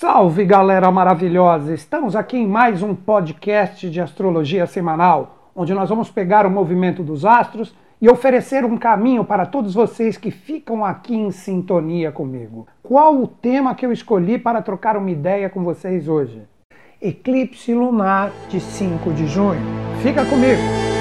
Salve galera maravilhosa! Estamos aqui em mais um podcast de astrologia semanal, onde nós vamos pegar o movimento dos astros e oferecer um caminho para todos vocês que ficam aqui em sintonia comigo. Qual o tema que eu escolhi para trocar uma ideia com vocês hoje? Eclipse lunar de 5 de junho. Fica comigo!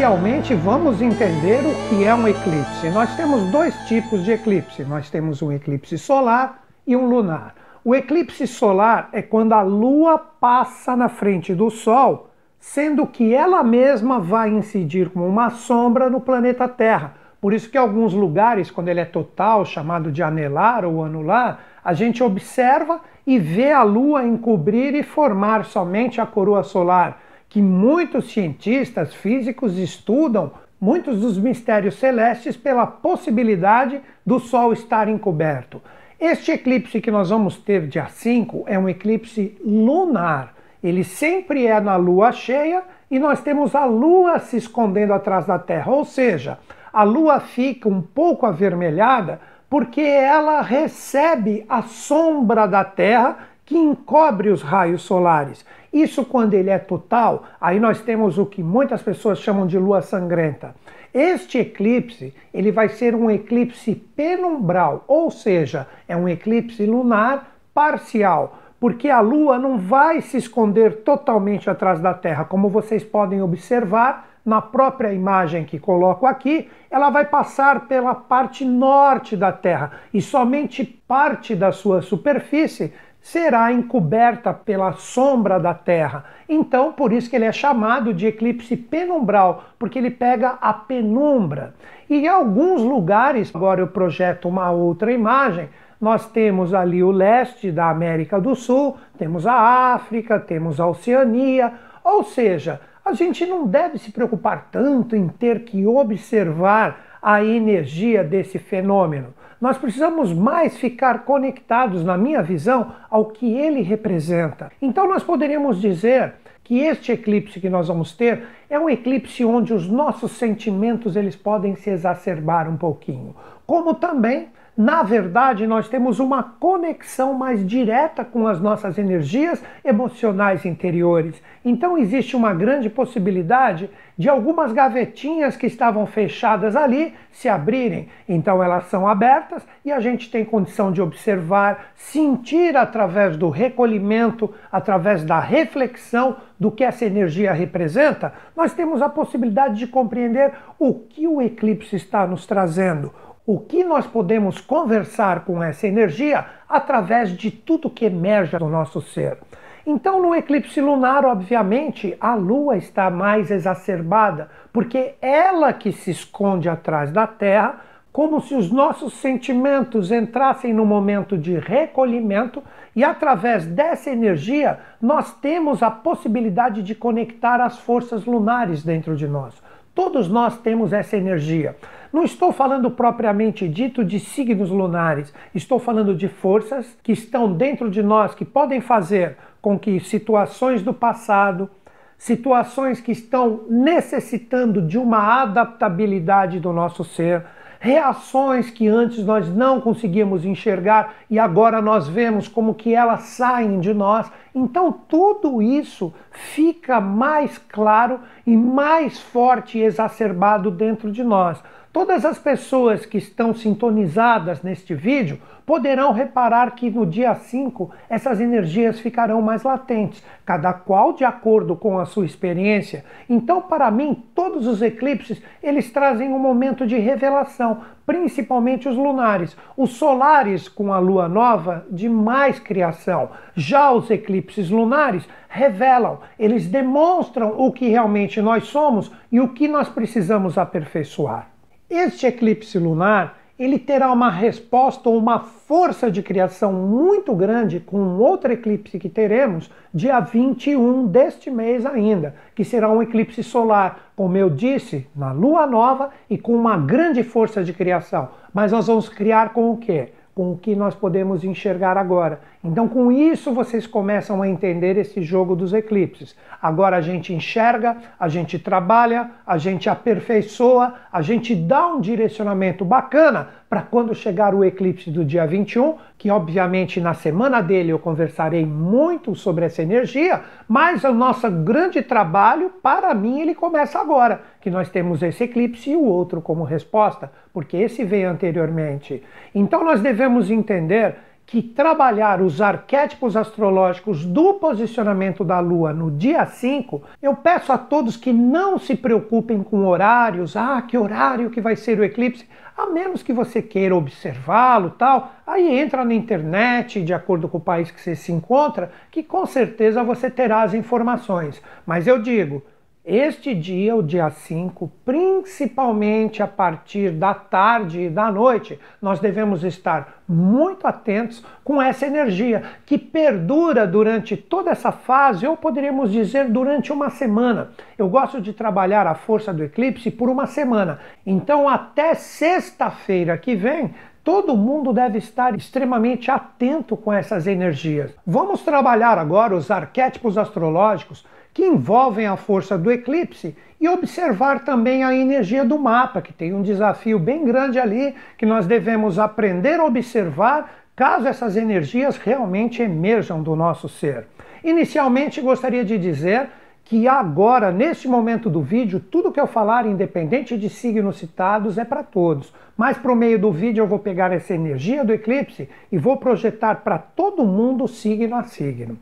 Inicialmente, vamos entender o que é um eclipse. Nós temos dois tipos de eclipse. Nós temos um eclipse solar e um lunar. O eclipse solar é quando a Lua passa na frente do Sol, sendo que ela mesma vai incidir como uma sombra no planeta Terra. Por isso que em alguns lugares, quando ele é total, chamado de anelar ou anular, a gente observa e vê a Lua encobrir e formar somente a coroa solar, que muitos cientistas físicos estudam muitos dos mistérios celestes pela possibilidade do Sol estar encoberto. Este eclipse que nós vamos ter dia 5 é um eclipse lunar. Ele sempre é na lua cheia e nós temos a lua se escondendo atrás da Terra, ou seja, a lua fica um pouco avermelhada porque ela recebe a sombra da Terra que encobre os raios solares. Isso quando ele é total, aí nós temos o que muitas pessoas chamam de lua sangrenta. Este eclipse, ele vai ser um eclipse penumbral, ou seja, é um eclipse lunar parcial, porque a lua não vai se esconder totalmente atrás da Terra, como vocês podem observar na própria imagem que coloco aqui, ela vai passar pela parte norte da Terra e somente parte da sua superfície será encoberta pela sombra da Terra. Então, por isso que ele é chamado de eclipse penumbral, porque ele pega a penumbra. E em alguns lugares, agora eu projeto uma outra imagem, nós temos ali o leste da América do Sul, temos a África, temos a Oceania, ou seja, a gente não deve se preocupar tanto em ter que observar a energia desse fenômeno. Nós precisamos mais ficar conectados, na minha visão, ao que ele representa. Então nós poderíamos dizer que este eclipse que nós vamos ter é um eclipse onde os nossos sentimentos eles podem se exacerbar um pouquinho, como também na verdade, nós temos uma conexão mais direta com as nossas energias emocionais interiores. Então, existe uma grande possibilidade de algumas gavetinhas que estavam fechadas ali se abrirem. Então, elas são abertas e a gente tem condição de observar, sentir através do recolhimento, através da reflexão do que essa energia representa. Nós temos a possibilidade de compreender o que o eclipse está nos trazendo o que nós podemos conversar com essa energia através de tudo que emerge do nosso ser. Então, no eclipse lunar, obviamente, a lua está mais exacerbada, porque ela que se esconde atrás da Terra, como se os nossos sentimentos entrassem no momento de recolhimento e através dessa energia nós temos a possibilidade de conectar as forças lunares dentro de nós. Todos nós temos essa energia. Não estou falando propriamente dito de signos lunares, estou falando de forças que estão dentro de nós que podem fazer com que situações do passado, situações que estão necessitando de uma adaptabilidade do nosso ser, reações que antes nós não conseguíamos enxergar e agora nós vemos como que elas saem de nós. Então tudo isso fica mais claro e mais forte e exacerbado dentro de nós. Todas as pessoas que estão sintonizadas neste vídeo poderão reparar que no dia 5 essas energias ficarão mais latentes, cada qual de acordo com a sua experiência. Então, para mim, todos os eclipses, eles trazem um momento de revelação, principalmente os lunares. Os solares com a lua nova, de mais criação. Já os eclipses lunares revelam, eles demonstram o que realmente nós somos e o que nós precisamos aperfeiçoar. Este eclipse lunar ele terá uma resposta ou uma força de criação muito grande com outro eclipse que teremos dia 21 deste mês ainda, que será um eclipse solar, como eu disse, na lua nova e com uma grande força de criação. Mas nós vamos criar com o quê? com o que nós podemos enxergar agora. Então, com isso, vocês começam a entender esse jogo dos eclipses. Agora a gente enxerga, a gente trabalha, a gente aperfeiçoa, a gente dá um direcionamento bacana para quando chegar o eclipse do dia 21, que obviamente na semana dele eu conversarei muito sobre essa energia, mas o nosso grande trabalho, para mim, ele começa agora, que nós temos esse eclipse e o outro como resposta, porque esse veio anteriormente. Então nós devemos entender que trabalhar os arquétipos astrológicos do posicionamento da Lua no dia 5, eu peço a todos que não se preocupem com horários, ah, que horário que vai ser o eclipse, a menos que você queira observá-lo tal, aí entra na internet, de acordo com o país que você se encontra, que com certeza você terá as informações. Mas eu digo, este dia, o dia 5, principalmente a partir da tarde e da noite, nós devemos estar muito atentos com essa energia que perdura durante toda essa fase, ou poderíamos dizer durante uma semana. Eu gosto de trabalhar a força do eclipse por uma semana. Então, até sexta-feira que vem, Todo mundo deve estar extremamente atento com essas energias. Vamos trabalhar agora os arquétipos astrológicos que envolvem a força do eclipse e observar também a energia do mapa, que tem um desafio bem grande ali que nós devemos aprender a observar caso essas energias realmente emerjam do nosso ser. Inicialmente, gostaria de dizer que agora, neste momento do vídeo, tudo que eu falar, independente de signos citados, é para todos. Mas por meio do vídeo eu vou pegar essa energia do eclipse e vou projetar para todo mundo signo a signo.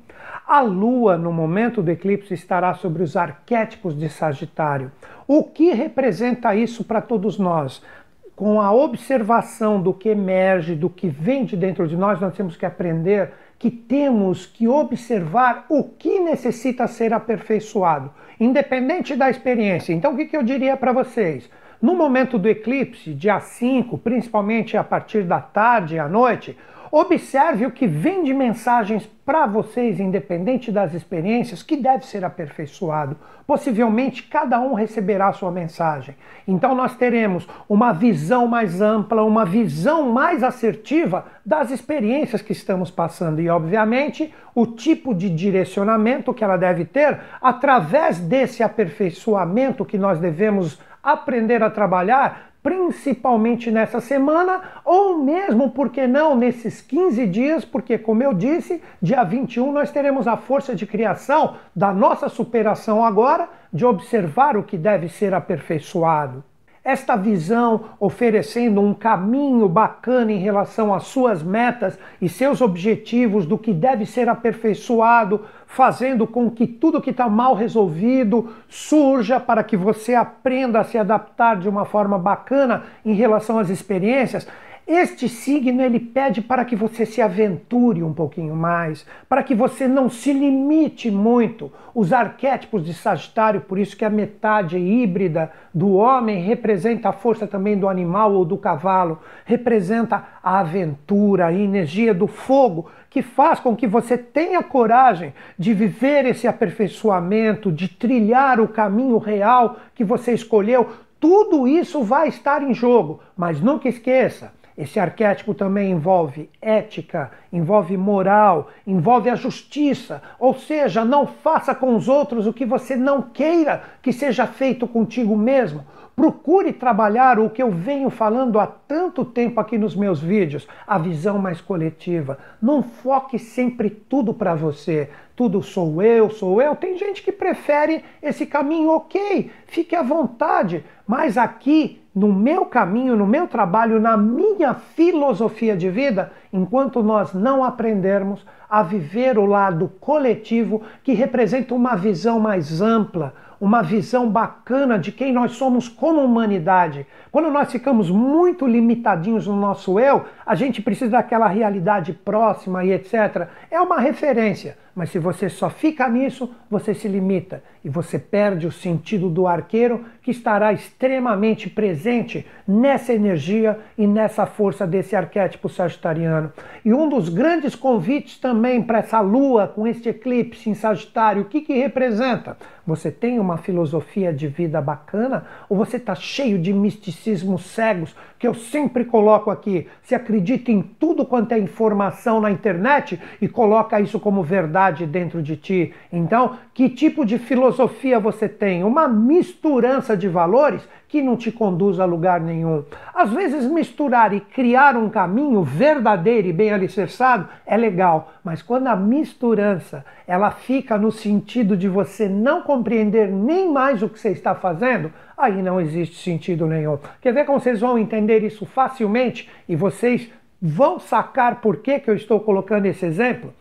A Lua, no momento do eclipse, estará sobre os arquétipos de Sagitário. O que representa isso para todos nós? Com a observação do que emerge, do que vem de dentro de nós, nós temos que aprender que temos que observar o que necessita ser aperfeiçoado, independente da experiência. Então, o que eu diria para vocês? No momento do eclipse, dia 5, principalmente a partir da tarde e à noite, Observe o que vem de mensagens para vocês, independente das experiências, que deve ser aperfeiçoado. Possivelmente cada um receberá sua mensagem. Então nós teremos uma visão mais ampla, uma visão mais assertiva das experiências que estamos passando e, obviamente, o tipo de direcionamento que ela deve ter através desse aperfeiçoamento que nós devemos aprender a trabalhar principalmente nessa semana, ou mesmo, por que não, nesses 15 dias, porque, como eu disse, dia 21 nós teremos a força de criação da nossa superação agora, de observar o que deve ser aperfeiçoado esta visão oferecendo um caminho bacana em relação às suas metas e seus objetivos, do que deve ser aperfeiçoado, fazendo com que tudo que está mal resolvido surja para que você aprenda a se adaptar de uma forma bacana em relação às experiências. Este signo ele pede para que você se aventure um pouquinho mais, para que você não se limite muito. Os arquétipos de Sagitário, por isso que a metade híbrida do homem representa a força também do animal ou do cavalo, representa a aventura, a energia do fogo, que faz com que você tenha coragem de viver esse aperfeiçoamento, de trilhar o caminho real que você escolheu. Tudo isso vai estar em jogo, mas nunca esqueça, esse arquétipo também envolve ética, envolve moral, envolve a justiça. Ou seja, não faça com os outros o que você não queira que seja feito contigo mesmo. Procure trabalhar o que eu venho falando há tanto tempo aqui nos meus vídeos, a visão mais coletiva. Não foque sempre tudo para você. Tudo sou eu, sou eu. Tem gente que prefere esse caminho, ok, fique à vontade. Mas aqui, no meu caminho, no meu trabalho, na minha filosofia de vida, enquanto nós não aprendermos a viver o lado coletivo que representa uma visão mais ampla, uma visão bacana de quem nós somos como humanidade. Quando nós ficamos muito limitadinhos no nosso eu, a gente precisa daquela realidade próxima e etc. É uma referência, Mas se você só fica nisso, você se limita e você perde o sentido do arqueiro que estará extremamente presente nessa energia e nessa força desse arquétipo sagitariano. E um dos grandes convites também para essa lua com este eclipse em Sagitário, o que, que representa? Você tem uma filosofia de vida bacana ou você está cheio de misticismos cegos que eu sempre coloco aqui? Se acredita em tudo quanto é informação na internet e coloca isso como verdade dentro de ti. Então, que tipo de filosofia você tem? Uma misturança de valores que não te conduz a lugar nenhum. Às vezes, misturar e criar um caminho verdadeiro e bem alicerçado é legal, mas quando a misturança ela fica no sentido de você não compreender nem mais o que você está fazendo, aí não existe sentido nenhum. Quer ver como vocês vão entender isso facilmente e vocês vão sacar por que, que eu estou colocando esse exemplo?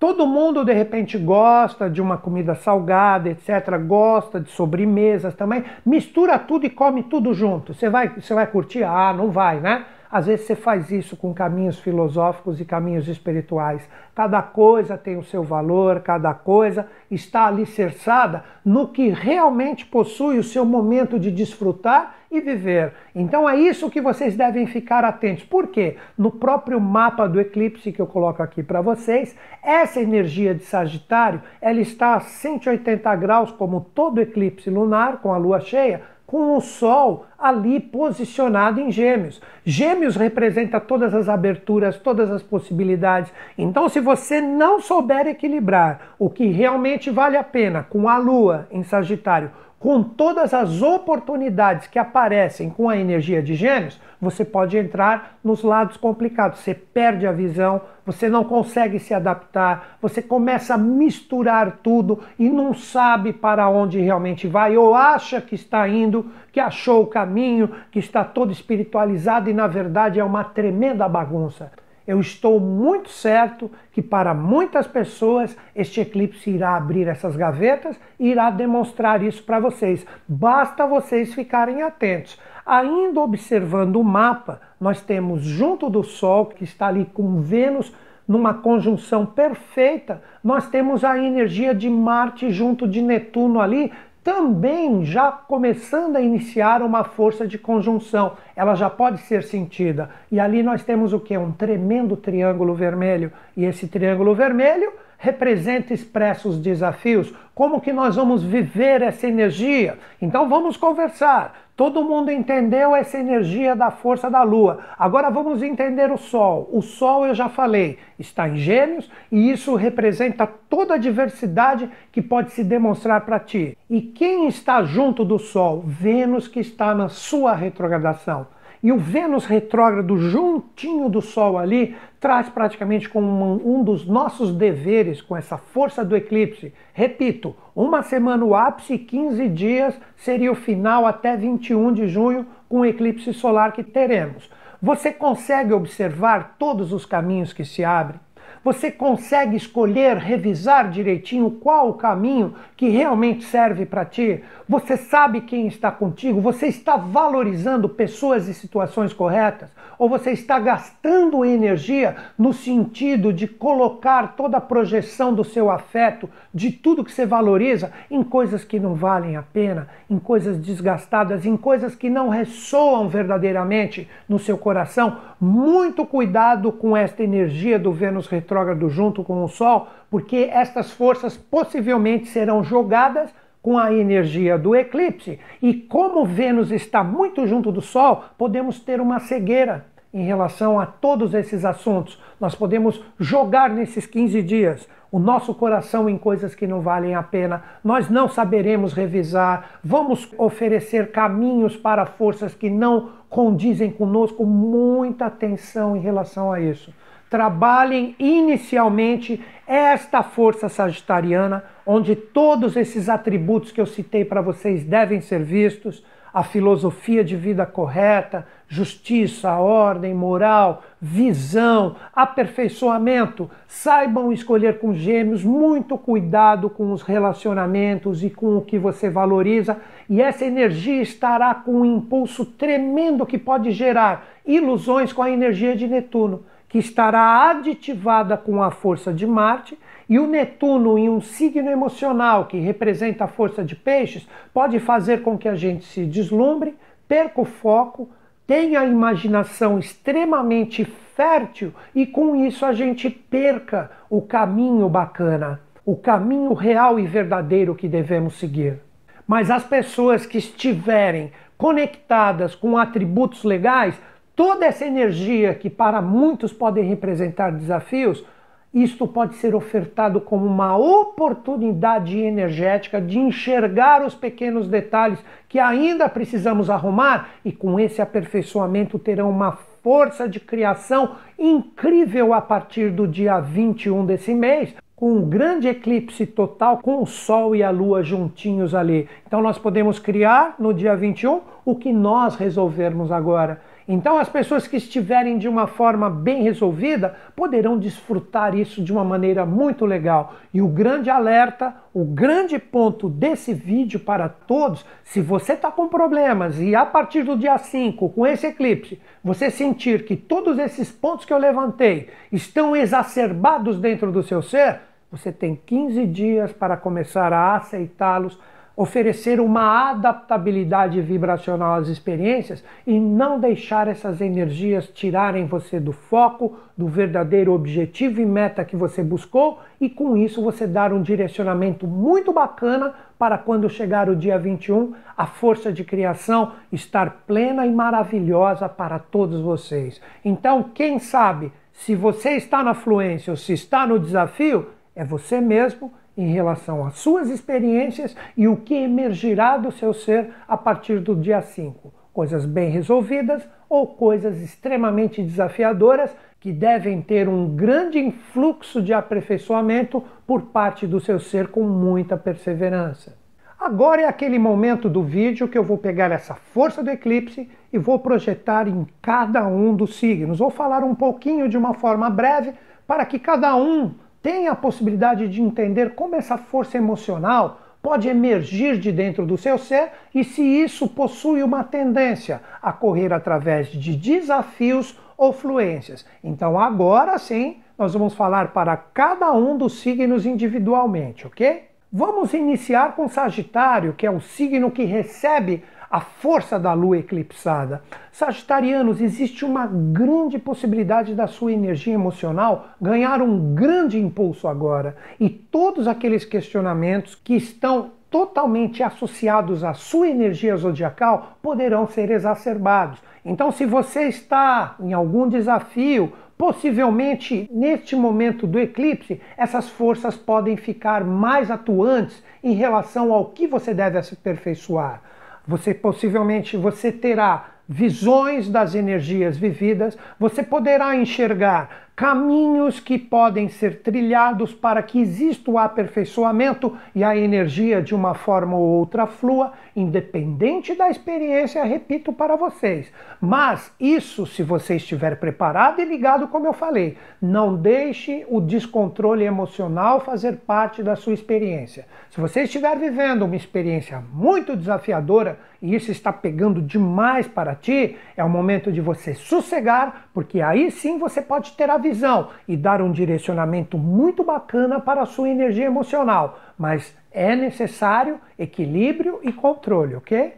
Todo mundo de repente gosta de uma comida salgada, etc. Gosta de sobremesas também. Mistura tudo e come tudo junto. Você vai, você vai curtir? Ah, não vai, né? Às vezes você faz isso com caminhos filosóficos e caminhos espirituais. Cada coisa tem o seu valor, cada coisa está alicerçada no que realmente possui o seu momento de desfrutar e viver. Então é isso que vocês devem ficar atentos. Por quê? No próprio mapa do eclipse que eu coloco aqui para vocês, essa energia de Sagitário, ela está a 180 graus como todo eclipse lunar com a lua cheia, com o Sol ali posicionado em Gêmeos. Gêmeos representa todas as aberturas, todas as possibilidades. Então, se você não souber equilibrar o que realmente vale a pena com a Lua em Sagitário, com todas as oportunidades que aparecem com a energia de Gêmeos, você pode entrar nos lados complicados. Você perde a visão, você não consegue se adaptar, você começa a misturar tudo e não sabe para onde realmente vai, ou acha que está indo, que achou o caminho, que está todo espiritualizado e na verdade é uma tremenda bagunça eu estou muito certo que para muitas pessoas este eclipse irá abrir essas gavetas e irá demonstrar isso para vocês. Basta vocês ficarem atentos. Ainda observando o mapa, nós temos junto do Sol, que está ali com Vênus numa conjunção perfeita, nós temos a energia de Marte junto de Netuno ali, também já começando a iniciar uma força de conjunção. Ela já pode ser sentida. E ali nós temos o que? Um tremendo triângulo vermelho. E esse triângulo vermelho representa expressos desafios. Como que nós vamos viver essa energia? Então vamos conversar. Todo mundo entendeu essa energia da força da Lua. Agora vamos entender o Sol. O Sol, eu já falei, está em Gêmeos e isso representa toda a diversidade que pode se demonstrar para ti. E quem está junto do Sol? Vênus, que está na sua retrogradação. E o Vênus retrógrado juntinho do Sol ali traz praticamente como um, dos nossos deveres com essa força do eclipse. Repito, uma semana o ápice e 15 dias seria o final até 21 de junho com o eclipse solar que teremos. Você consegue observar todos os caminhos que se abrem? Você consegue escolher, revisar direitinho qual o caminho que realmente serve para ti? Você sabe quem está contigo? Você está valorizando pessoas e situações corretas? Ou você está gastando energia no sentido de colocar toda a projeção do seu afeto, de tudo que você valoriza, em coisas que não valem a pena, em coisas desgastadas, em coisas que não ressoam verdadeiramente no seu coração? Muito cuidado com esta energia do Vênus retrógrado junto com o Sol, porque estas forças possivelmente serão jogadas com a energia do eclipse. E como Vênus está muito junto do Sol, podemos ter uma cegueira em relação a todos esses assuntos. Nós podemos jogar nesses 15 dias o nosso coração em coisas que não valem a pena. Nós não saberemos revisar. Vamos oferecer caminhos para forças que não condizem conosco. Muita atenção em relação a isso. Trabalhem inicialmente esta força sagitariana, onde todos esses atributos que eu citei para vocês devem ser vistos a filosofia de vida correta, justiça, ordem, moral, visão, aperfeiçoamento. Saibam escolher com gêmeos, muito cuidado com os relacionamentos e com o que você valoriza, e essa energia estará com um impulso tremendo que pode gerar ilusões com a energia de Netuno, que estará aditivada com a força de Marte E o Netuno em um signo emocional que representa a força de peixes pode fazer com que a gente se deslumbre, perca o foco, tenha a imaginação extremamente fértil e com isso a gente perca o caminho bacana, o caminho real e verdadeiro que devemos seguir. Mas as pessoas que estiverem conectadas com atributos legais, toda essa energia que para muitos podem representar desafios, isto pode ser ofertado como uma oportunidade energética de enxergar os pequenos detalhes que ainda precisamos arrumar e com esse aperfeiçoamento terão uma força de criação incrível a partir do dia 21 desse mês, com um grande eclipse total, com o Sol e a Lua juntinhos ali. Então nós podemos criar no dia 21 o que nós resolvermos agora. Então, as pessoas que estiverem de uma forma bem resolvida poderão desfrutar isso de uma maneira muito legal. E o grande alerta, o grande ponto desse vídeo para todos, se você está com problemas e a partir do dia 5, com esse eclipse, você sentir que todos esses pontos que eu levantei estão exacerbados dentro do seu ser, você tem 15 dias para começar a aceitá-los oferecer uma adaptabilidade vibracional às experiências e não deixar essas energias tirarem você do foco, do verdadeiro objetivo e meta que você buscou, e com isso você dar um direcionamento muito bacana para quando chegar o dia 21, a força de criação estar plena e maravilhosa para todos vocês. Então, quem sabe, se você está na fluência ou se está no desafio, é você mesmo em relação às suas experiências e o que emergirá do seu ser a partir do dia 5. Coisas bem resolvidas ou coisas extremamente desafiadoras que devem ter um grande influxo de aperfeiçoamento por parte do seu ser com muita perseverança. Agora é aquele momento do vídeo que eu vou pegar essa força do eclipse e vou projetar em cada um dos signos. Vou falar um pouquinho de uma forma breve para que cada um tem a possibilidade de entender como essa força emocional pode emergir de dentro do seu ser e se isso possui uma tendência a correr através de desafios ou fluências. Então, agora sim, nós vamos falar para cada um dos signos individualmente, ok? Vamos iniciar com Sagitário, que é o signo que recebe a força da lua eclipsada. Sagitarianos, existe uma grande possibilidade da sua energia emocional ganhar um grande impulso agora. E todos aqueles questionamentos que estão totalmente associados à sua energia zodiacal poderão ser exacerbados. Então, se você está em algum desafio, possivelmente neste momento do eclipse, essas forças podem ficar mais atuantes em relação ao que você deve aperfeiçoar. Você possivelmente você terá visões das energias vividas, você poderá enxergar caminhos que podem ser trilhados para que exista o aperfeiçoamento e a energia de uma forma ou outra flua, independente da experiência, repito para vocês. Mas isso, se você estiver preparado e ligado, como eu falei, não deixe o descontrole emocional fazer parte da sua experiência. Se você estiver vivendo uma experiência muito desafiadora e isso está pegando demais para ti, é o momento de você sossegar, porque aí sim você pode ter a visão visão e dar um direcionamento muito bacana para a sua energia emocional, mas é necessário equilíbrio e controle, ok?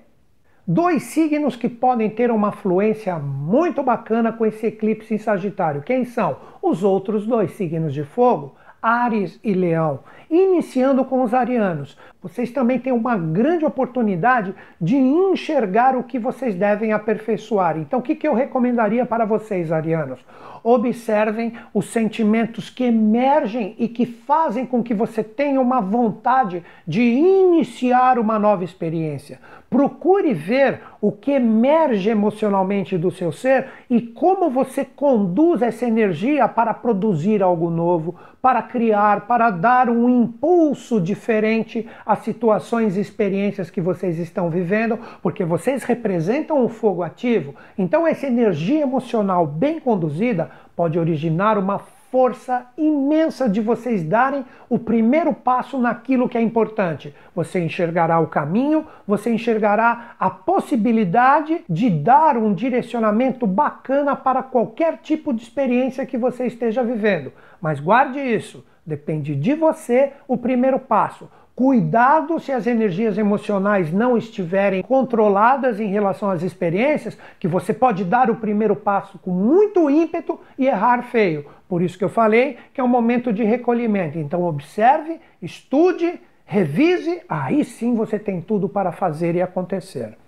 Dois signos que podem ter uma fluência muito bacana com esse eclipse em Sagitário. Quem são? Os outros dois signos de fogo, Ares e Leão. Iniciando com os arianos, vocês também têm uma grande oportunidade de enxergar o que vocês devem aperfeiçoar. Então, o que, eu recomendaria para vocês, arianos? Observem os sentimentos que emergem e que fazem com que você tenha uma vontade de iniciar uma nova experiência. Procure ver o que emerge emocionalmente do seu ser e como você conduz essa energia para produzir algo novo, para criar, para dar um impulso diferente às situações e experiências que vocês estão vivendo, porque vocês representam o fogo ativo. Então, essa energia emocional bem conduzida pode originar uma força imensa de vocês darem o primeiro passo naquilo que é importante. Você enxergará o caminho, você enxergará a possibilidade de dar um direcionamento bacana para qualquer tipo de experiência que você esteja vivendo. Mas guarde isso. Depende de você o primeiro passo. Cuidado se as energias emocionais não estiverem controladas em relação às experiências, que você pode dar o primeiro passo com muito ímpeto e errar feio. Por isso que eu falei que é um momento de recolhimento. Então observe, estude, revise, aí sim você tem tudo para fazer e acontecer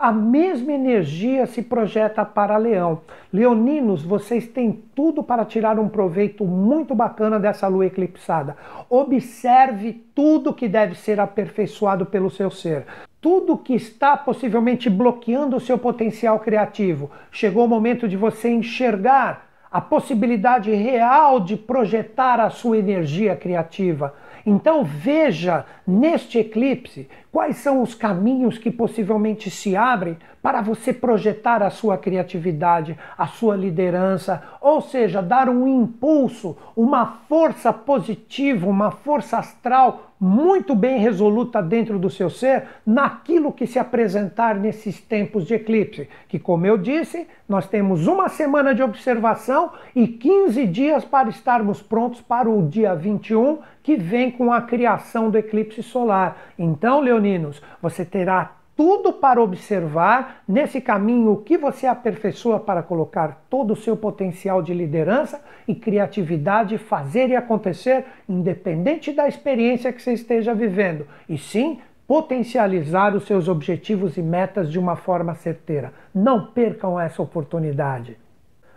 a mesma energia se projeta para Leão. Leoninos, vocês têm tudo para tirar um proveito muito bacana dessa lua eclipsada. Observe tudo que deve ser aperfeiçoado pelo seu ser. Tudo que está possivelmente bloqueando o seu potencial criativo. Chegou o momento de você enxergar a possibilidade real de projetar a sua energia criativa. Então veja neste eclipse quais são os caminhos que possivelmente se abrem para você projetar a sua criatividade, a sua liderança, ou seja, dar um impulso, uma força positiva, uma força astral muito bem resoluta dentro do seu ser naquilo que se apresentar nesses tempos de eclipse, que como eu disse, nós temos uma semana de observação e 15 dias para estarmos prontos para o dia 21, que vem com a criação do eclipse solar. Então, leoninos, você terá tudo para observar nesse caminho o que você aperfeiçoa para colocar todo o seu potencial de liderança e criatividade, fazer e acontecer, independente da experiência que você esteja vivendo, e sim potencializar os seus objetivos e metas de uma forma certeira. Não percam essa oportunidade.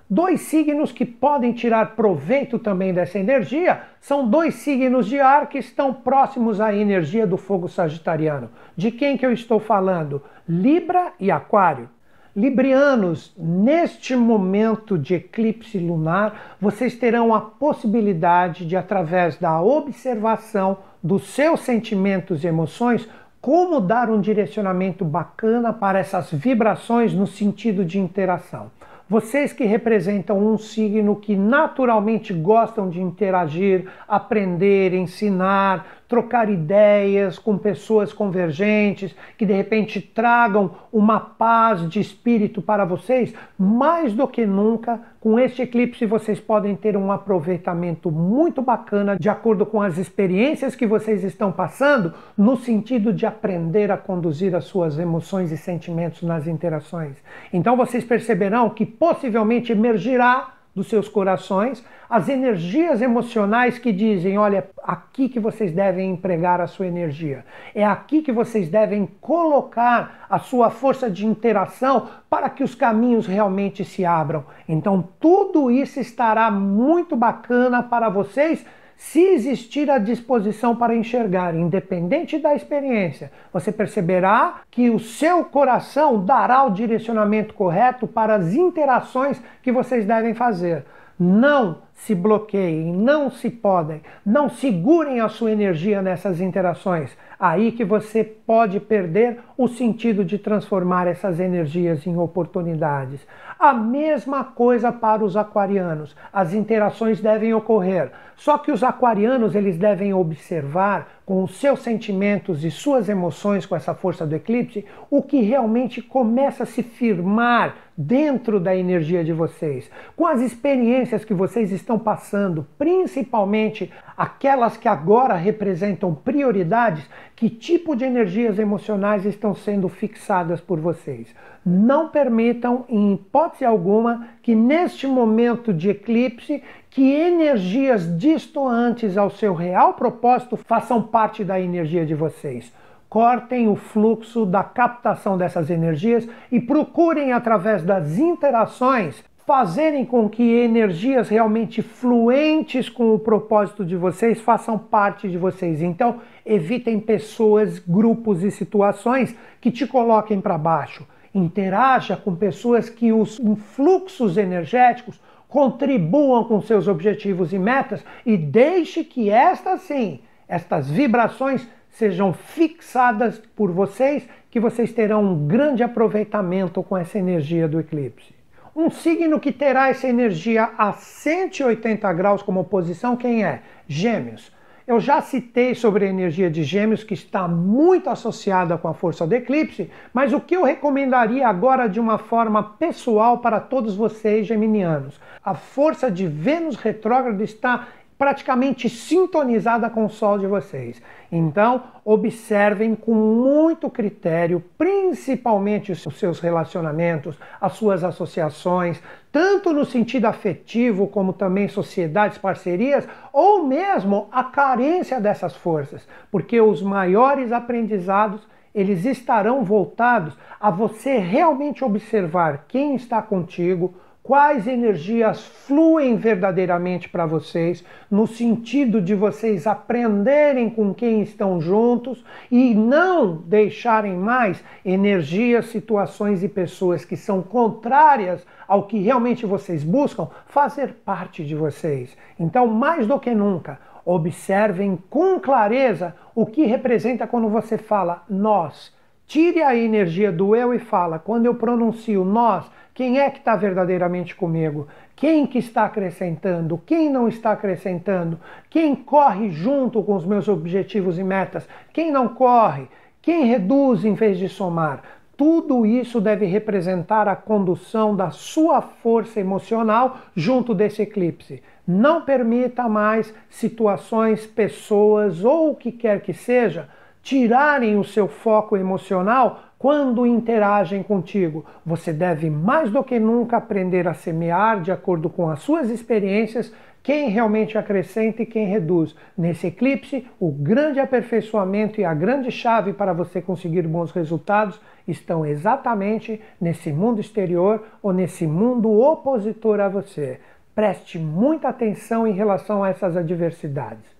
Dois signos que podem tirar proveito também dessa energia são dois signos de ar que estão próximos à energia do fogo sagitariano. De quem que eu estou falando? Libra e Aquário. Librianos, neste momento de eclipse lunar, vocês terão a possibilidade de, através da observação dos seus sentimentos e emoções, como dar um direcionamento bacana para essas vibrações no sentido de interação. Vocês que representam um signo que naturalmente gostam de interagir, aprender, ensinar, trocar ideias com pessoas convergentes, que de repente tragam uma paz de espírito para vocês, mais do que nunca, com este eclipse vocês podem ter um aproveitamento muito bacana de acordo com as experiências que vocês estão passando, no sentido de aprender a conduzir as suas emoções e sentimentos nas interações. Então vocês perceberão que possivelmente emergirá dos seus corações, as energias emocionais que dizem: olha, aqui que vocês devem empregar a sua energia, é aqui que vocês devem colocar a sua força de interação para que os caminhos realmente se abram. Então, tudo isso estará muito bacana para vocês se existir a disposição para enxergar, independente da experiência, você perceberá que o seu coração dará o direcionamento correto para as interações que vocês devem fazer. Não se bloqueiem, não se podem, não segurem a sua energia nessas interações. Aí que você pode perder o sentido de transformar essas energias em oportunidades. A mesma coisa para os aquarianos. As interações devem ocorrer, só que os aquarianos eles devem observar com os seus sentimentos e suas emoções com essa força do eclipse o que realmente começa a se firmar dentro da energia de vocês, com as experiências que vocês estão passando, principalmente aquelas que agora representam prioridades, que tipo de energias emocionais estão sendo fixadas por vocês. Não permitam, em hipótese alguma, que neste momento de eclipse, que energias distoantes ao seu real propósito façam parte da energia de vocês. Cortem o fluxo da captação dessas energias e procurem, através das interações, fazerem com que energias realmente fluentes com o propósito de vocês façam parte de vocês. Então, evitem pessoas, grupos e situações que te coloquem para baixo. Interaja com pessoas que os fluxos energéticos contribuam com seus objetivos e metas e deixe que estas sim, estas vibrações sejam fixadas por vocês, que vocês terão um grande aproveitamento com essa energia do eclipse. Um signo que terá essa energia a 180 graus como posição, quem é? Gêmeos. Eu já citei sobre a energia de Gêmeos, que está muito associada com a força do eclipse, mas o que eu recomendaria agora de uma forma pessoal para todos vocês geminianos? A força de Vênus retrógrado está praticamente sintonizada com o Sol de vocês. Então, observem com muito critério, principalmente os seus relacionamentos, as suas associações, tanto no sentido afetivo como também sociedades, parcerias, ou mesmo a carência dessas forças, porque os maiores aprendizados eles estarão voltados a você realmente observar quem está contigo, quais energias fluem verdadeiramente para vocês, no sentido de vocês aprenderem com quem estão juntos e não deixarem mais energias, situações e pessoas que são contrárias ao que realmente vocês buscam fazer parte de vocês. Então, mais do que nunca, observem com clareza o que representa quando você fala nós. Tire a energia do eu e fala, quando eu pronuncio nós, quem é que está verdadeiramente comigo? Quem que está acrescentando? Quem não está acrescentando? Quem corre junto com os meus objetivos e metas? Quem não corre? Quem reduz em vez de somar? Tudo isso deve representar a condução da sua força emocional junto desse eclipse. Não permita mais situações, pessoas ou o que quer que seja tirarem o seu foco emocional quando interagem contigo. Você deve mais do que nunca aprender a semear de acordo com as suas experiências quem realmente acrescenta e quem reduz. Nesse eclipse, o grande aperfeiçoamento e a grande chave para você conseguir bons resultados estão exatamente nesse mundo exterior ou nesse mundo opositor a você. Preste muita atenção em relação a essas adversidades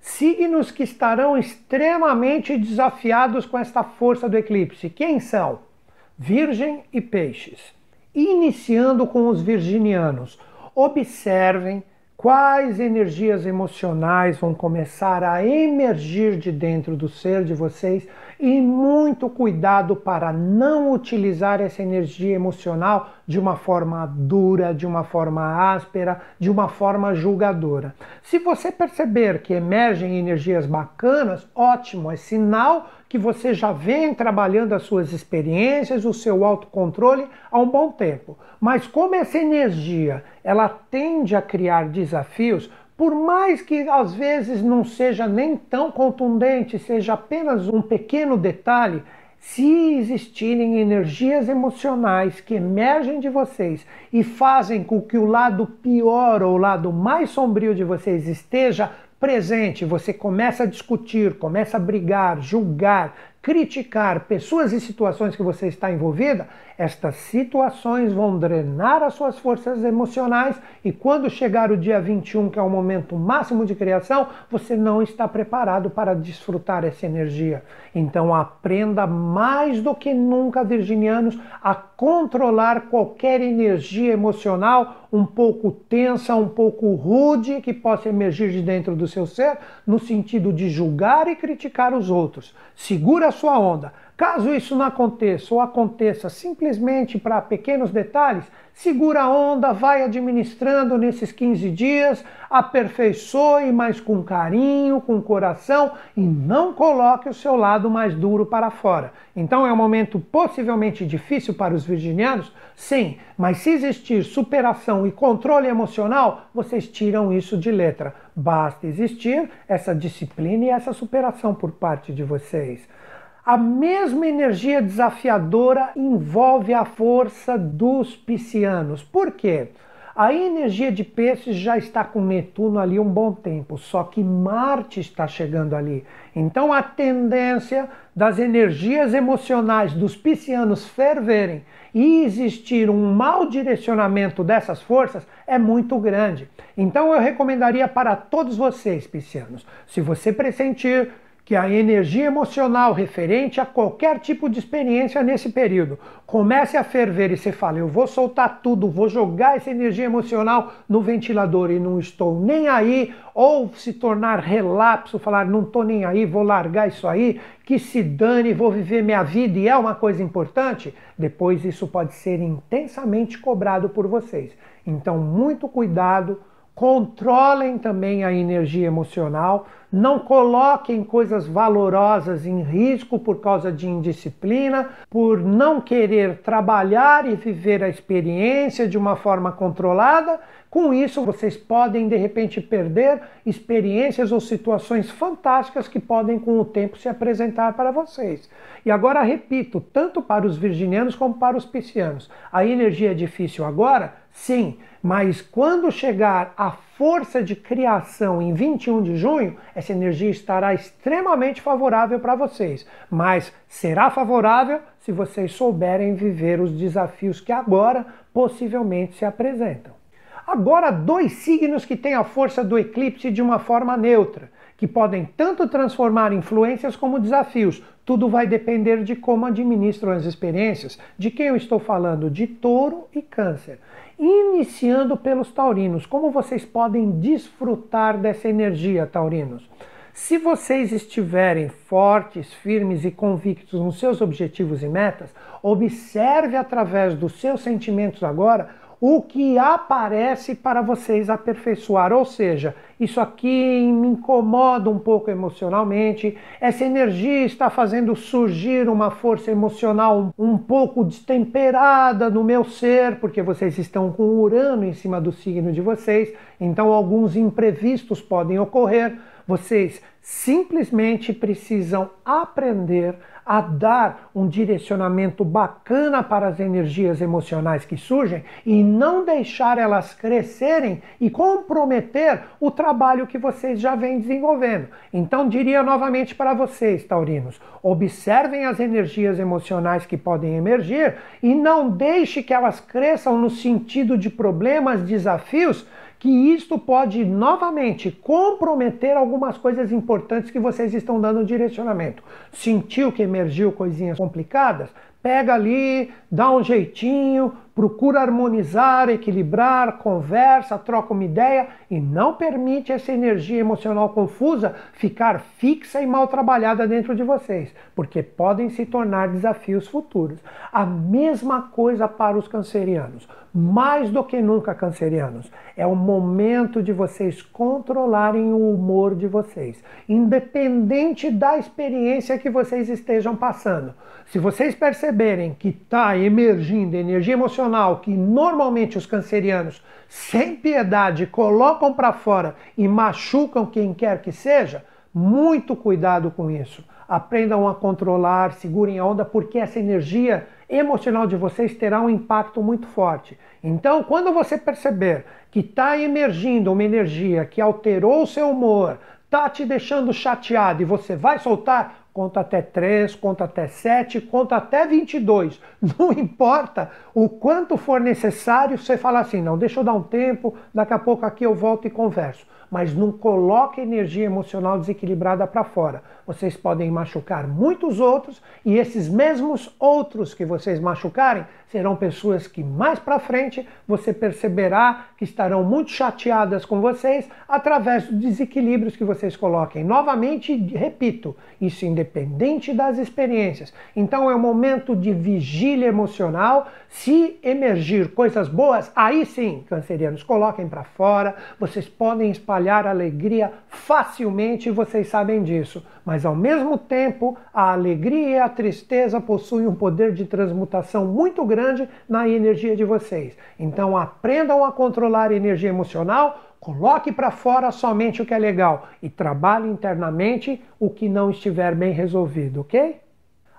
signos que estarão extremamente desafiados com esta força do eclipse. Quem são? Virgem e Peixes. Iniciando com os virginianos, observem quais energias emocionais vão começar a emergir de dentro do ser de vocês e muito cuidado para não utilizar essa energia emocional de uma forma dura, de uma forma áspera, de uma forma julgadora. Se você perceber que emergem energias bacanas, ótimo, é sinal que você já vem trabalhando as suas experiências, o seu autocontrole há um bom tempo. Mas como essa energia, ela tende a criar desafios, por mais que às vezes não seja nem tão contundente, seja apenas um pequeno detalhe, se existirem energias emocionais que emergem de vocês e fazem com que o lado pior ou o lado mais sombrio de vocês esteja presente, você começa a discutir, começa a brigar, julgar, criticar pessoas e situações que você está envolvida, estas situações vão drenar as suas forças emocionais e quando chegar o dia 21, que é o momento máximo de criação, você não está preparado para desfrutar essa energia. Então aprenda mais do que nunca, virginianos, a controlar qualquer energia emocional um pouco tensa, um pouco rude que possa emergir de dentro do seu ser, no sentido de julgar e criticar os outros. Segura a sua onda. Caso isso não aconteça ou aconteça simplesmente para pequenos detalhes, segura a onda, vai administrando nesses 15 dias, aperfeiçoe, mas com carinho, com coração e não coloque o seu lado mais duro para fora. Então é um momento possivelmente difícil para os virginianos? Sim, mas se existir superação e controle emocional, vocês tiram isso de letra. Basta existir essa disciplina e essa superação por parte de vocês. A mesma energia desafiadora envolve a força dos piscianos. Por quê? A energia de peixes já está com Netuno ali um bom tempo, só que Marte está chegando ali. Então a tendência das energias emocionais dos piscianos ferverem e existir um mau direcionamento dessas forças é muito grande. Então eu recomendaria para todos vocês, piscianos, se você pressentir que a energia emocional referente a qualquer tipo de experiência nesse período comece a ferver e você fala, eu vou soltar tudo, vou jogar essa energia emocional no ventilador e não estou nem aí, ou se tornar relapso, falar não estou nem aí, vou largar isso aí, que se dane, vou viver minha vida e é uma coisa importante, depois isso pode ser intensamente cobrado por vocês. Então, muito cuidado, controlem também a energia emocional, Não coloquem coisas valorosas em risco por causa de indisciplina, por não querer trabalhar e viver a experiência de uma forma controlada. Com isso, vocês podem de repente perder experiências ou situações fantásticas que podem, com o tempo, se apresentar para vocês. E agora repito, tanto para os virginianos como para os piscianos, a energia é difícil agora? Sim, mas quando chegar a força de criação em 21 de junho, essa energia estará extremamente favorável para vocês. Mas será favorável se vocês souberem viver os desafios que agora possivelmente se apresentam. Agora, dois signos que têm a força do eclipse de uma forma neutra, que podem tanto transformar influências como desafios. Tudo vai depender de como administram as experiências. De quem eu estou falando? De touro e câncer iniciando pelos taurinos. Como vocês podem desfrutar dessa energia, taurinos? Se vocês estiverem fortes, firmes e convictos nos seus objetivos e metas, observe através dos seus sentimentos agora o que aparece para vocês aperfeiçoar. Ou seja, isso aqui me incomoda um pouco emocionalmente, essa energia está fazendo surgir uma força emocional um pouco destemperada no meu ser, porque vocês estão com Urano em cima do signo de vocês, então alguns imprevistos podem ocorrer. Vocês simplesmente precisam aprender a dar um direcionamento bacana para as energias emocionais que surgem e não deixar elas crescerem e comprometer o trabalho que vocês já vêm desenvolvendo. Então, diria novamente para vocês, taurinos, observem as energias emocionais que podem emergir e não deixe que elas cresçam no sentido de problemas, desafios que isto pode novamente comprometer algumas coisas importantes que vocês estão dando direcionamento. Sentiu que emergiu coisinhas complicadas? Pega ali, dá um jeitinho, procura harmonizar, equilibrar, conversa, troca uma ideia e não permite essa energia emocional confusa ficar fixa e mal trabalhada dentro de vocês, porque podem se tornar desafios futuros. A mesma coisa para os cancerianos mais do que nunca, cancerianos, é o momento de vocês controlarem o humor de vocês, independente da experiência que vocês estejam passando. Se vocês perceberem que está emergindo energia emocional que normalmente os cancerianos, sem piedade, colocam para fora e machucam quem quer que seja, muito cuidado com isso. Aprendam a controlar, segurem a onda, porque essa energia emocional de vocês terá um impacto muito forte. Então, quando você perceber que está emergindo uma energia que alterou o seu humor, está te deixando chateado e você vai soltar, conta até 3, conta até 7, conta até 22. Não importa o quanto for necessário, você fala assim: não, deixa eu dar um tempo, daqui a pouco aqui eu volto e converso mas não coloque energia emocional desequilibrada para fora. Vocês podem machucar muitos outros e esses mesmos outros que vocês machucarem serão pessoas que mais para frente você perceberá que estarão muito chateadas com vocês através dos desequilíbrios que vocês coloquem. Novamente, repito, isso independente das experiências. Então é um momento de vigília emocional. Se emergir coisas boas, aí sim, cancerianos, coloquem para fora. Vocês podem espalhar alegria facilmente vocês sabem disso. Mas ao mesmo tempo, a alegria e a tristeza possuem um poder de transmutação muito grande na energia de vocês. Então aprendam a controlar a energia emocional, coloque para fora somente o que é legal e trabalhe internamente o que não estiver bem resolvido, ok?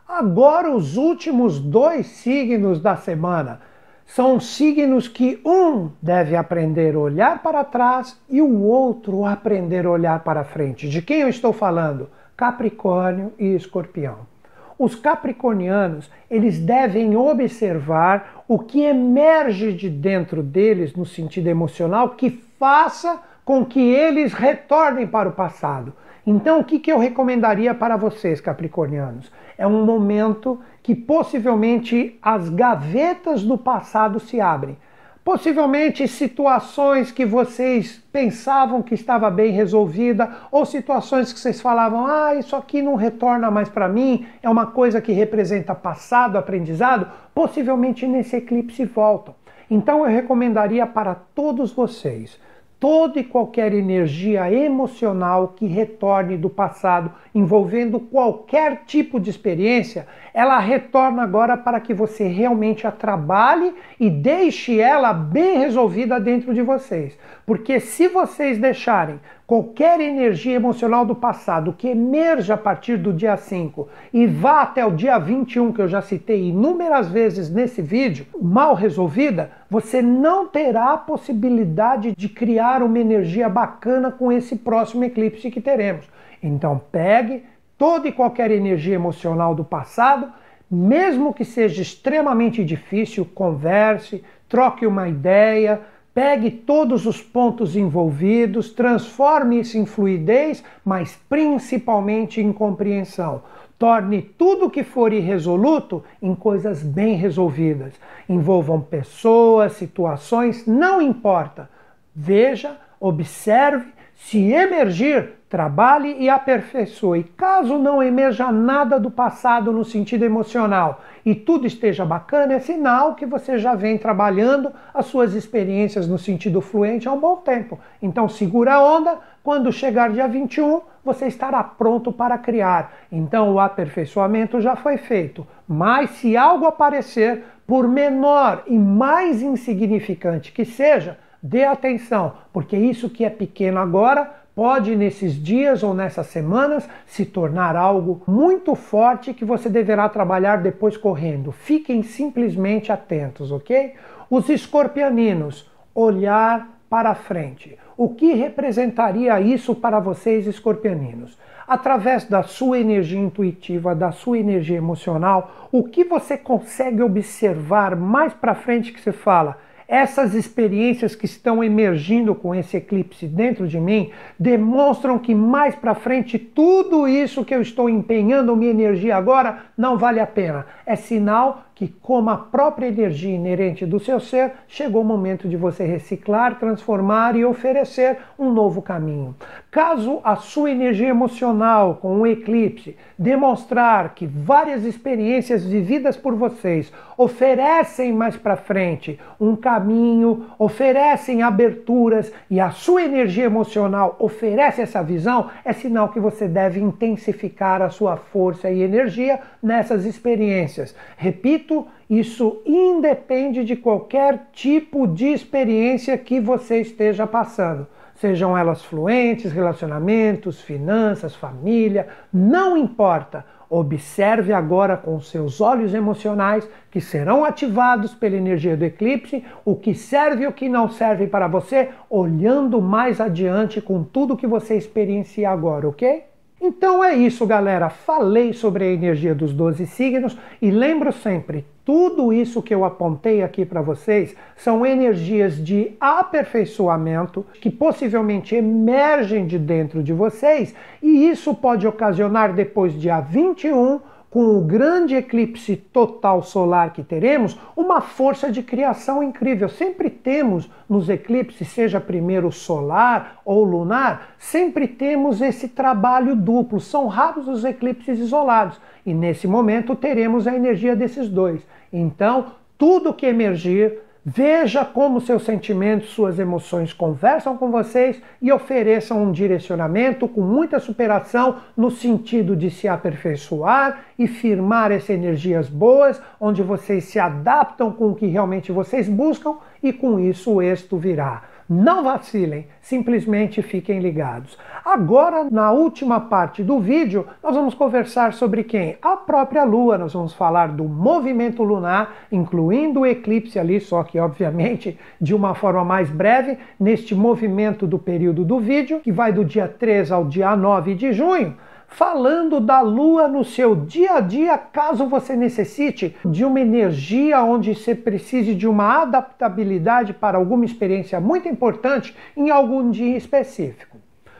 Agora os últimos dois signos da semana são signos que um deve aprender a olhar para trás e o outro aprender a olhar para frente. De quem eu estou falando? Capricórnio e Escorpião. Os capricornianos, eles devem observar o que emerge de dentro deles no sentido emocional que faça com que eles retornem para o passado. Então, o que, que eu recomendaria para vocês, capricornianos? É um momento que possivelmente as gavetas do passado se abrem. Possivelmente situações que vocês pensavam que estava bem resolvida, ou situações que vocês falavam: ah, isso aqui não retorna mais para mim, é uma coisa que representa passado, aprendizado, possivelmente nesse eclipse voltam. Então eu recomendaria para todos vocês toda e qualquer energia emocional que retorne do passado, envolvendo qualquer tipo de experiência, ela retorna agora para que você realmente a trabalhe e deixe ela bem resolvida dentro de vocês. Porque se vocês deixarem qualquer energia emocional do passado que emerja a partir do dia 5 e vá até o dia 21, que eu já citei inúmeras vezes nesse vídeo, mal resolvida, você não terá a possibilidade de criar uma energia bacana com esse próximo eclipse que teremos. Então pegue toda e qualquer energia emocional do passado, mesmo que seja extremamente difícil, converse, troque uma ideia, Pegue todos os pontos envolvidos, transforme isso em fluidez, mas principalmente em compreensão. Torne tudo que for irresoluto em coisas bem resolvidas. Envolvam pessoas, situações, não importa. Veja, observe, se emergir, trabalhe e aperfeiçoe. Caso não emerja nada do passado no sentido emocional e tudo esteja bacana, é sinal que você já vem trabalhando as suas experiências no sentido fluente há um bom tempo. Então segura a onda, quando chegar dia 21, você estará pronto para criar. Então o aperfeiçoamento já foi feito. Mas se algo aparecer, por menor e mais insignificante que seja, dê atenção, porque isso que é pequeno agora pode nesses dias ou nessas semanas se tornar algo muito forte que você deverá trabalhar depois correndo. Fiquem simplesmente atentos, ok? Os escorpianinos, olhar para frente. O que representaria isso para vocês, escorpianinos? Através da sua energia intuitiva, da sua energia emocional, o que você consegue observar mais para frente que você fala? Essas experiências que estão emergindo com esse eclipse dentro de mim demonstram que mais para frente tudo isso que eu estou empenhando minha energia agora não vale a pena. É sinal que, como a própria energia inerente do seu ser, chegou o momento de você reciclar, transformar e oferecer um novo caminho. Caso a sua energia emocional com o eclipse demonstrar que várias experiências vividas por vocês oferecem mais para frente um caminho, oferecem aberturas e a sua energia emocional oferece essa visão, é sinal que você deve intensificar a sua força e energia nessas experiências. Repito, isso independe de qualquer tipo de experiência que você esteja passando. Sejam elas fluentes, relacionamentos, finanças, família, não importa. Observe agora com seus olhos emocionais, que serão ativados pela energia do eclipse, o que serve e o que não serve para você, olhando mais adiante com tudo que você experiencia agora, ok? Então é isso, galera. Falei sobre a energia dos 12 signos e lembro sempre, tudo isso que eu apontei aqui para vocês são energias de aperfeiçoamento que possivelmente emergem de dentro de vocês e isso pode ocasionar depois dia 21 com o grande eclipse total solar que teremos, uma força de criação incrível. Sempre temos nos eclipses, seja primeiro solar ou lunar, sempre temos esse trabalho duplo. São raros os eclipses isolados e nesse momento teremos a energia desses dois. Então, tudo que emergir Veja como seus sentimentos, suas emoções conversam com vocês e ofereçam um direcionamento com muita superação no sentido de se aperfeiçoar e firmar essas energias boas, onde vocês se adaptam com o que realmente vocês buscam e com isso o êxito virá. Não vacilem, simplesmente fiquem ligados. Agora, na última parte do vídeo, nós vamos conversar sobre quem? A própria Lua. Nós vamos falar do movimento lunar, incluindo o eclipse ali, só que obviamente de uma forma mais breve, neste movimento do período do vídeo, que vai do dia 3 ao dia 9 de junho falando da lua no seu dia a dia, caso você necessite de uma energia onde você precise de uma adaptabilidade para alguma experiência muito importante em algum dia específico.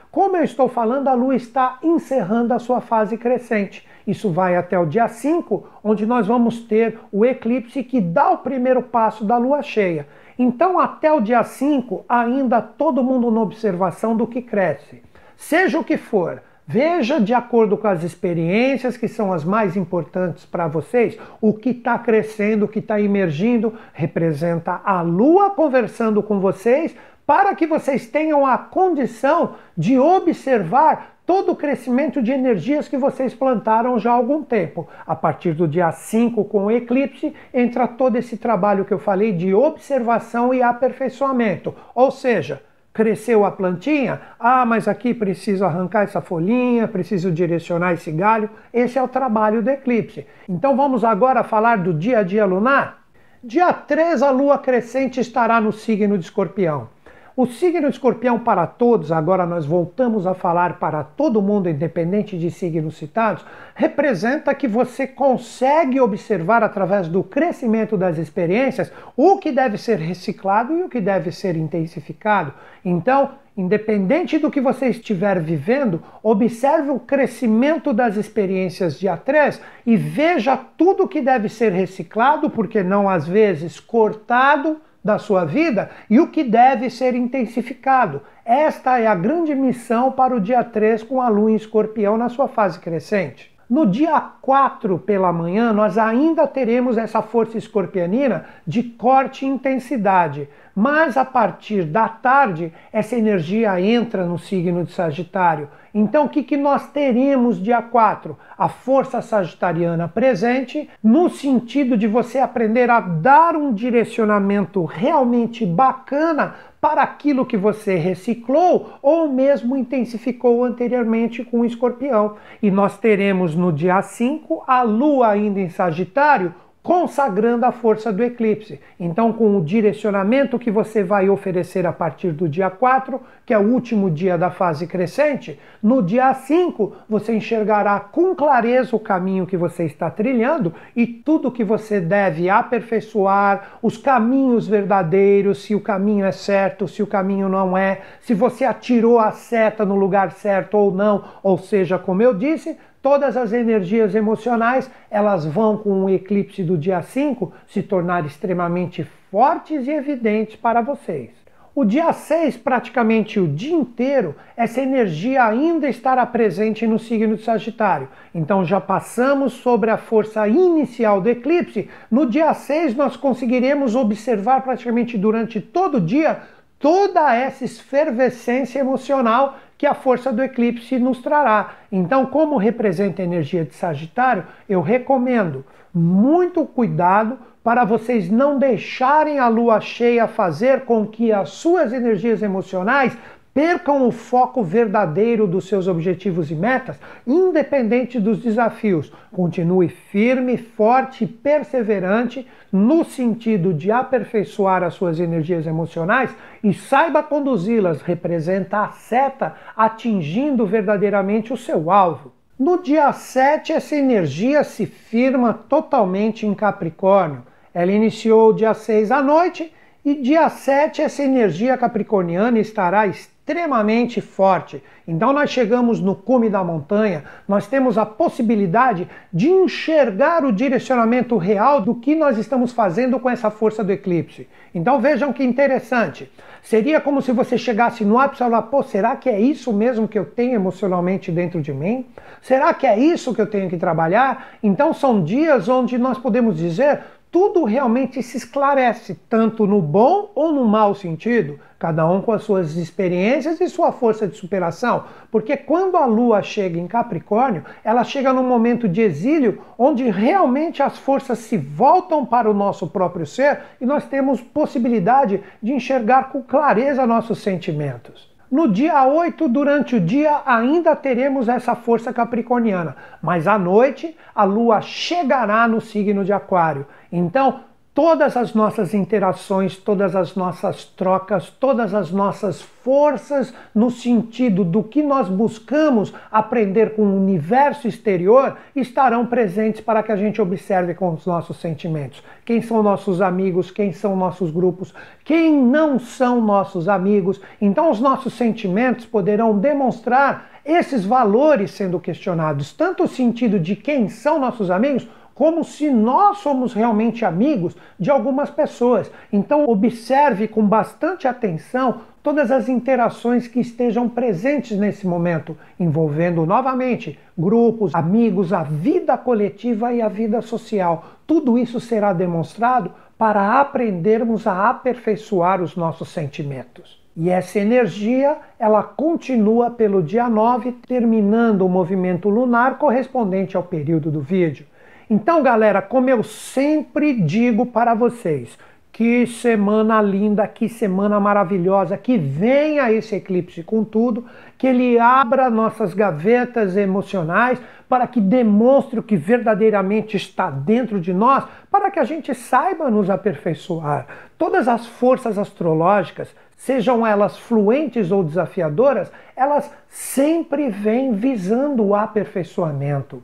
Como eu estou falando, a lua está encerrando a sua fase crescente. Isso vai até o dia 5, onde nós vamos ter o eclipse que dá o primeiro passo da lua cheia. Então, até o dia 5, ainda todo mundo na observação do que cresce. Seja o que for, Veja de acordo com as experiências que são as mais importantes para vocês, o que está crescendo, o que está emergindo, representa a Lua conversando com vocês, para que vocês tenham a condição de observar todo o crescimento de energias que vocês plantaram já há algum tempo. A partir do dia 5 com o eclipse, entra todo esse trabalho que eu falei de observação e aperfeiçoamento. Ou seja, Cresceu a plantinha? Ah, mas aqui preciso arrancar essa folhinha, preciso direcionar esse galho. Esse é o trabalho do eclipse. Então vamos agora falar do dia a dia lunar? Dia 3 a lua crescente estará no signo de Escorpião. O signo escorpião para todos, agora nós voltamos a falar para todo mundo, independente de signos citados, representa que você consegue observar através do crescimento das experiências o que deve ser reciclado e o que deve ser intensificado. Então, independente do que você estiver vivendo, observe o crescimento das experiências de A3 e veja tudo que deve ser reciclado, porque não às vezes cortado da sua vida e o que deve ser intensificado. Esta é a grande missão para o dia 3 com a lua em escorpião na sua fase crescente. No dia 4 pela manhã, nós ainda teremos essa força escorpianina de corte e intensidade, mas a partir da tarde, essa energia entra no signo de Sagitário. Então, o que, que nós teremos dia 4? A força sagitariana presente, no sentido de você aprender a dar um direcionamento realmente bacana para aquilo que você reciclou ou mesmo intensificou anteriormente com o escorpião. E nós teremos no dia 5 a lua ainda em Sagitário consagrando a força do eclipse. Então, com o direcionamento que você vai oferecer a partir do dia 4, que é o último dia da fase crescente, no dia 5 você enxergará com clareza o caminho que você está trilhando e tudo que você deve aperfeiçoar, os caminhos verdadeiros, se o caminho é certo, se o caminho não é, se você atirou a seta no lugar certo ou não, ou seja, como eu disse, todas as energias emocionais, elas vão com o eclipse do dia 5 se tornar extremamente fortes e evidentes para vocês. O dia 6, praticamente o dia inteiro, essa energia ainda estará presente no signo de Sagitário. Então já passamos sobre a força inicial do eclipse. No dia 6, nós conseguiremos observar praticamente durante todo o dia toda essa efervescência emocional que a força do eclipse nos trará. Então, como representa a energia de Sagitário, eu recomendo muito cuidado para vocês não deixarem a lua cheia fazer com que as suas energias emocionais Percam o foco verdadeiro dos seus objetivos e metas, independente dos desafios. Continue firme, forte e perseverante no sentido de aperfeiçoar as suas energias emocionais e saiba conduzi-las. Representa a seta atingindo verdadeiramente o seu alvo. No dia 7, essa energia se firma totalmente em Capricórnio. Ela iniciou dia 6 à noite e dia 7 essa energia capricorniana estará extremamente forte. Então nós chegamos no cume da montanha, nós temos a possibilidade de enxergar o direcionamento real do que nós estamos fazendo com essa força do eclipse. Então vejam que interessante. Seria como se você chegasse no ápice e falar, pô, será que é isso mesmo que eu tenho emocionalmente dentro de mim? Será que é isso que eu tenho que trabalhar? Então são dias onde nós podemos dizer, tudo realmente se esclarece, tanto no bom ou no mau sentido, cada um com as suas experiências e sua força de superação. Porque quando a lua chega em Capricórnio, ela chega num momento de exílio onde realmente as forças se voltam para o nosso próprio ser e nós temos possibilidade de enxergar com clareza nossos sentimentos. No dia 8, durante o dia, ainda teremos essa força capricorniana, mas à noite a lua chegará no signo de Aquário. Então, todas as nossas interações, todas as nossas trocas, todas as nossas forças no sentido do que nós buscamos aprender com o universo exterior estarão presentes para que a gente observe com os nossos sentimentos. Quem são nossos amigos, quem são nossos grupos, quem não são nossos amigos. Então os nossos sentimentos poderão demonstrar esses valores sendo questionados, tanto o sentido de quem são nossos amigos, como se nós somos realmente amigos de algumas pessoas. Então, observe com bastante atenção todas as interações que estejam presentes nesse momento, envolvendo novamente grupos, amigos, a vida coletiva e a vida social. Tudo isso será demonstrado para aprendermos a aperfeiçoar os nossos sentimentos. E essa energia, ela continua pelo dia 9, terminando o movimento lunar correspondente ao período do vídeo. Então, galera, como eu sempre digo para vocês, que semana linda, que semana maravilhosa, que venha esse eclipse com tudo, que ele abra nossas gavetas emocionais para que demonstre o que verdadeiramente está dentro de nós, para que a gente saiba nos aperfeiçoar. Todas as forças astrológicas, sejam elas fluentes ou desafiadoras, elas sempre vêm visando o aperfeiçoamento.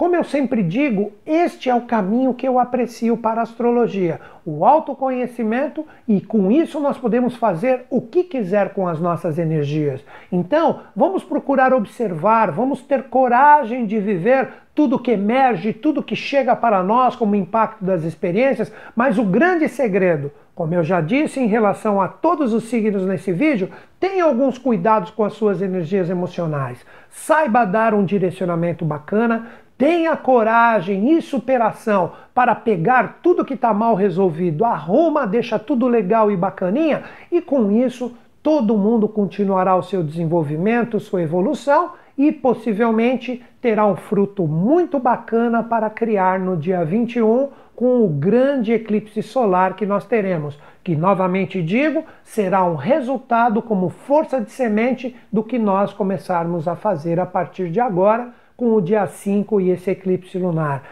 Como eu sempre digo, este é o caminho que eu aprecio para a astrologia, o autoconhecimento, e com isso nós podemos fazer o que quiser com as nossas energias. Então, vamos procurar observar, vamos ter coragem de viver tudo que emerge, tudo que chega para nós como impacto das experiências, mas o grande segredo, como eu já disse em relação a todos os signos nesse vídeo, tenha alguns cuidados com as suas energias emocionais. Saiba dar um direcionamento bacana, Tenha coragem e superação para pegar tudo que está mal resolvido, arruma, deixa tudo legal e bacaninha, e com isso todo mundo continuará o seu desenvolvimento, sua evolução e possivelmente terá um fruto muito bacana para criar no dia 21 com o grande eclipse solar que nós teremos, que novamente digo, será um resultado como força de semente do que nós começarmos a fazer a partir de agora com o dia 5 e esse eclipse lunar.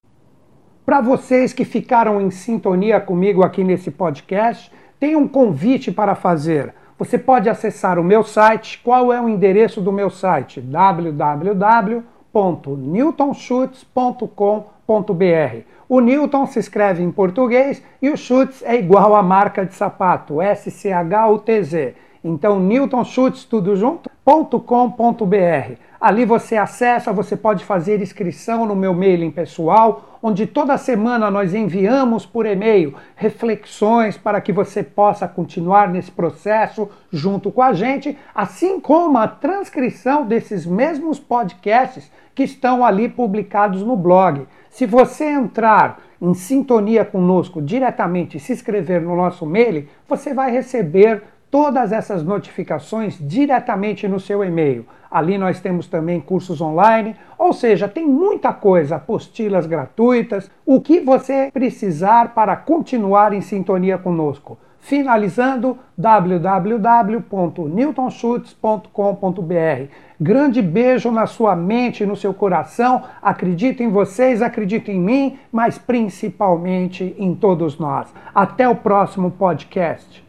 Para vocês que ficaram em sintonia comigo aqui nesse podcast, tem um convite para fazer. Você pode acessar o meu site. Qual é o endereço do meu site? www.newtonschutz.com.br. O Newton se escreve em português e o Schutz é igual à marca de sapato, S-C-H-U-T-Z. Então, Newton Schutz, tudo junto.com.br. Ali você acessa, você pode fazer inscrição no meu mailing pessoal, onde toda semana nós enviamos por e-mail reflexões para que você possa continuar nesse processo junto com a gente, assim como a transcrição desses mesmos podcasts que estão ali publicados no blog. Se você entrar em sintonia conosco diretamente e se inscrever no nosso mailing, você vai receber todas essas notificações diretamente no seu e-mail. Ali nós temos também cursos online, ou seja, tem muita coisa, apostilas gratuitas, o que você precisar para continuar em sintonia conosco. Finalizando, www.newtonschutz.com.br. Grande beijo na sua mente no seu coração. Acredito em vocês, acredito em mim, mas principalmente em todos nós. Até o próximo podcast.